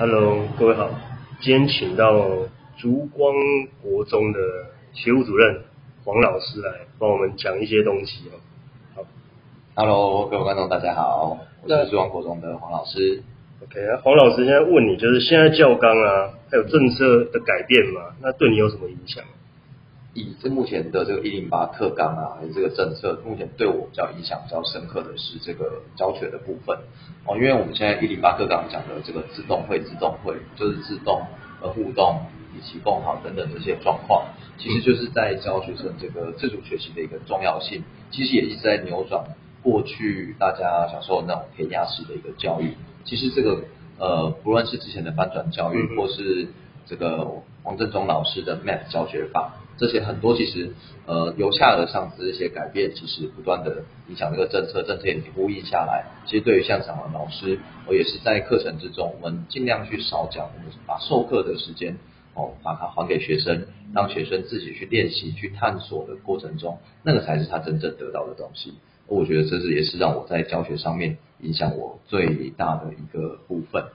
Hello，各位好，今天请到烛光国中的学务主任黄老师来帮我们讲一些东西哦。好 Hello，各位观众，大家好，我是烛光国中的黄老师。，OK 啊，黄老师现在问你，就是现在教纲啊，还有政策的改变嘛，那对你有什么影响？以这目前的这个一零八课纲啊，还有这个政策，目前对我比较影响比较深刻的是这个教学的部分。哦，因为我们现在一零八课纲讲的这个自动会、自动会，就是自动呃互动以及共好等等这些状况，其实就是在教学生这个自主学习的一个重要性，其实也一直在扭转过去大家小时候那种填鸭式的一个教育，其实这个呃不论是之前的翻转教育嗯，或是这个王振中老师的 Math 教学法，这些很多其实呃由下而上这些改变，其实不断的影响这个政策，政策也呼应下来。其实对于像场的老师，我也是在课程之中，我们尽量去少讲，我们把授课的时间哦把它还给学生，让学生自己去练习、去探索的过程中，那个才是他真正得到的东西。我觉得这是也是让我在教学上面影响我最大的一个部分。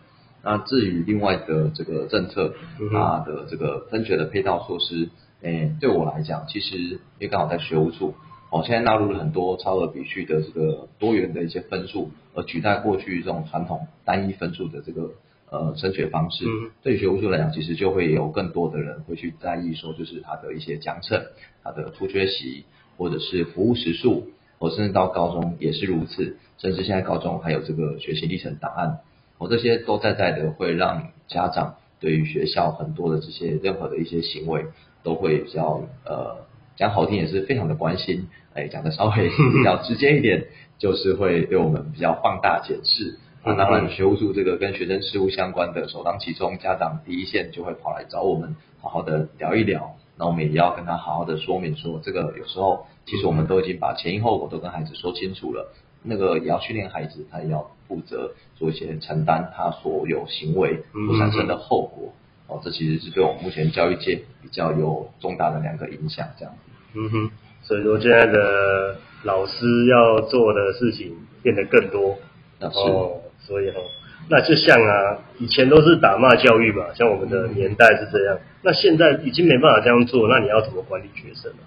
那至于另外的这个政策，它的这个分学的配套措施，诶，对我来讲，其实因为刚好在学务处，哦，现在纳入了很多超额比序的这个多元的一些分数，而取代过去这种传统单一分数的这个呃升学方式。嗯对于学务处来讲，其实就会有更多的人会去在意说，就是它的一些奖惩、它的出缺席，或者是服务时数，或甚至到高中也是如此，甚至现在高中还有这个学习历程档案。我这些都在在的会让家长对于学校很多的这些任何的一些行为都会比较呃讲好听也是非常的关心，哎讲的稍微 比较直接一点，就是会对我们比较放大检视。那当然，学务处这个跟学生事务相关的，首当其冲，家长第一线就会跑来找我们，好好的聊一聊。那我们也要跟他好好的说明说，这个有时候其实我们都已经把前因后果都跟孩子说清楚了，那个也要训练孩子，他也要负责做一些承担他所有行为所产生的后果。哦，这其实是对我们目前教育界比较有重大的两个影响，这样。嗯哼，所以说现在的老师要做的事情变得更多。那是哦，所以哦，那就像啊，以前都是打骂教育嘛，像我们的年代是这样，那现在已经没办法这样做，那你要怎么管理学生呢？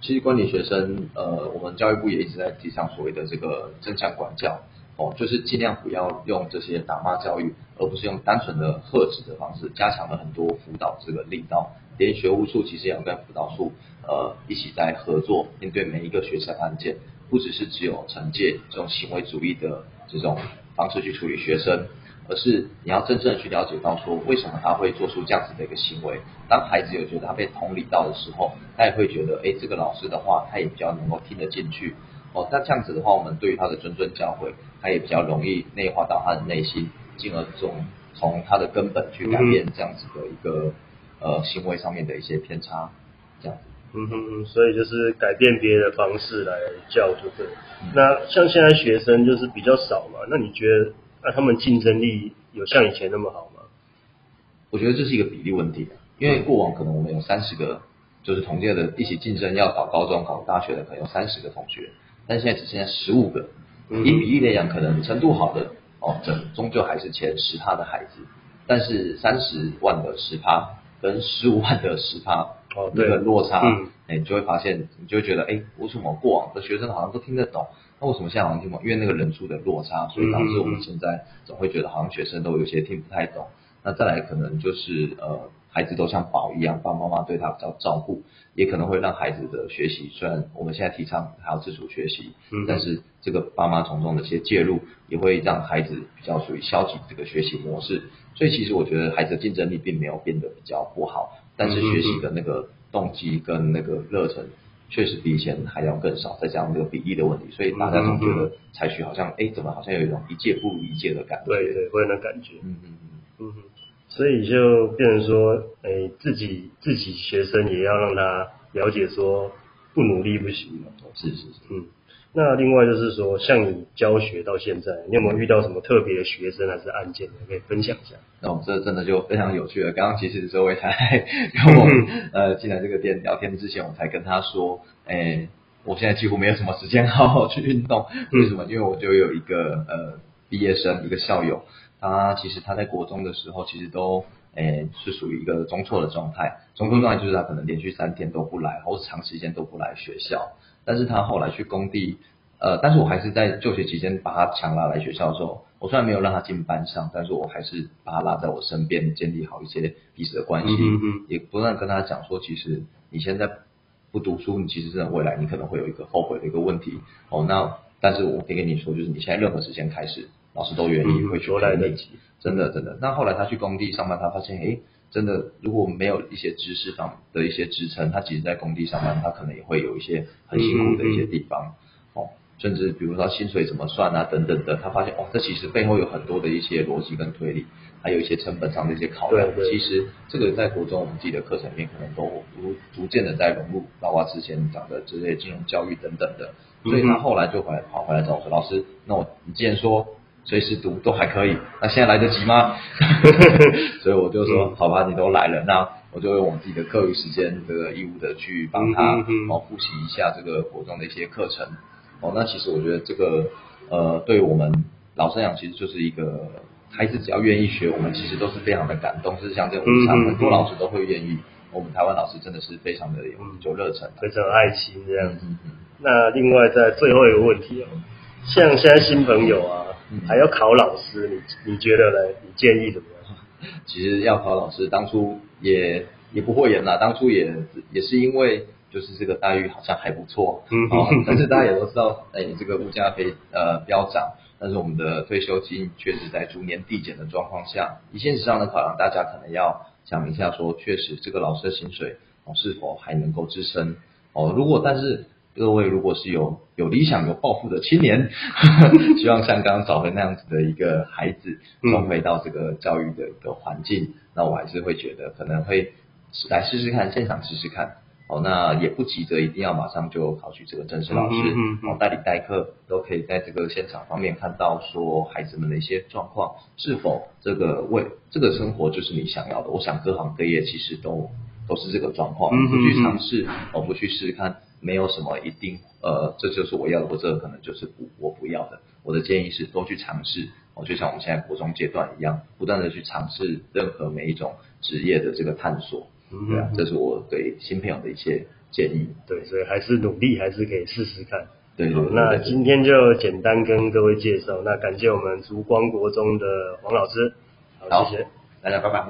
其实管理学生，呃，我们教育部也一直在提倡所谓的这个正向管教，哦，就是尽量不要用这些打骂教育，而不是用单纯的呵止的方式，加强了很多辅导这个力道。连学务处其实也要跟辅导处，呃，一起在合作，面对每一个学生案件，不只是只有惩戒这种行为主义的这种方式去处理学生，而是你要真正去了解到说，为什么他会做出这样子的一个行为。当孩子有觉得他被同理到的时候，他也会觉得，哎，这个老师的话，他也比较能够听得进去。哦，那这样子的话，我们对于他的谆谆教诲，他也比较容易内化到他的内心，进而从从他的根本去改变这样子的一个、呃行为上面的一些偏差，这样子。嗯哼，所以就是改变别的方式来教就对了。那像现在学生就是比较少嘛，那你觉得那他们竞争力有像以前那么好吗？我觉得这是一个比例问题，因为过往可能我们有三十个，就是同届的一起竞争要考高中、考大学的，可能有三十个同学，但现在只剩下十五个。嗯以比例来讲，可能程度好的哦，这终究还是前十趴的孩子，但是三十万的十趴跟十五万的十趴，哦对那个落差，嗯哎，你就会发现，你就会觉得，哎，为什么过往的学生好像都听得懂，那为什么现在好像听不懂？因为那个人数的落差，所以导致我们现在总会觉得好像学生都有些听不太懂。那再来可能就是呃，孩子都像宝一样，爸爸妈妈对他比较照顾，也可能会让孩子的学习，虽然我们现在提倡还要自主学习，嗯但是这个爸妈从中的一些介入，也会让孩子比较属于消极这个学习模式。所以其实我觉得孩子的竞争力并没有变得比较不好，但是学习的那个动机跟那个热忱。确实比以前还要更少，再加上这个比例的问题，所以大家总觉得采取好像，哎，怎么好像有一种一届不如一届的感觉。对对，会有那感觉。嗯嗯嗯。嗯哼，所以就变成说，哎，自己自己学生也要让他了解说，不努力不行嘛。是是是。嗯，那另外就是说，像你教学到现在，你有没有遇到什么特别的学生还是案件，你可以分享一下？那我们这真的就非常有趣了。刚刚其实周伟才跟我呃进来这个店聊天之前，我才跟他说，哎，我现在几乎没有什么时间好好去运动。为什么？因为我就有一个呃毕业生，一个校友，他其实他在国中的时候，其实都诶是属于一个中辍的状态。中辍状态就是他可能连续三天都不来，或者长时间都不来学校。但是他后来去工地，呃，但是我还是在就学期间把他强拉来学校的时候，我虽然没有让他进班上，但是我还是把他拉在我身边，建立好一些彼此的关系，嗯嗯也不断跟他讲说，其实你现在不读书，你其实真的未来你可能会有一个后悔的一个问题哦。那但是我可以跟你说，就是你现在任何时间开始，老师都愿意嗯会去都来陪你得及真的真的。那后来他去工地上班，他发现，哎，真的如果没有一些知识上的一些支撑，他其实在工地上班，他可能也会有一些很辛苦的一些地方，哦，甚至比如说薪水怎么算啊等等的，他发现哦，这其实背后有很多的一些逻辑跟推理，还有一些成本上的一些考量。对对其实这个在国中我们自己的课程里面可能都逐逐渐的在融入，包括之前讲的这些金融教育等等的。所以他后来就回来跑回来找我说：“老师，那我你既然说随时读都还可以，那现在来得及吗？” 所以我就说：“好吧，你都来了，那我就用我自己的课余时间这个义务的去帮他哦复习一下这个国中的一些课程。哦，那其实我觉得这个呃，对我们老生养，其实就是一个孩子只要愿意学，我们其实都是非常的感动。就是像这种嗯嗯很多嗯老师都会愿意，我们台湾老师真的是非常的有嗯有热忱的。非常有爱心这样子。嗯嗯那另外在最后一个问题哦，像现在新朋友啊，嗯还要考老师，你你觉得呢？你建议怎么样？其实要考老师，当初也也不会演啦，当初也也是因为就是这个待遇好像还不错，嗯哦，但是大家也都知道，哎，这个物价飞呃飙涨，但是我们的退休金确实在逐年递减的状况下，以现实上的考量，大家可能要想一下说，确实这个老师的薪水哦是否还能够支撑哦，如果但是。各位如果是有有理想、有抱负的青年，希望像刚刚找回那样子的一个孩子，嗯重回到这个教育的一个环境，那我还是会觉得可能会来试试看，现场试试看。哦，那也不急着一定要马上就考取这个正式老师，嗯嗯嗯哦，代理代课都可以在这个现场方面看到说孩子们的一些状况，是否这个为这个生活就是你想要的。我想各行各业其实都都是这个状况，不去嗯尝试，哦，不去试试看，没有什么一定呃，这就是我要的，或这个可能就是不我不要的。我的建议是多去尝试，哦，就像我们现在国中阶段一样，不断的去尝试任何每一种职业的这个探索。嗯对啊，这是我对新朋友的一些建议。对，所以还是努力，还是可以试试看。对对对好那今天就简单跟各位介绍，那感谢我们烛光国中的黄老师，好，好谢谢。大家拜拜。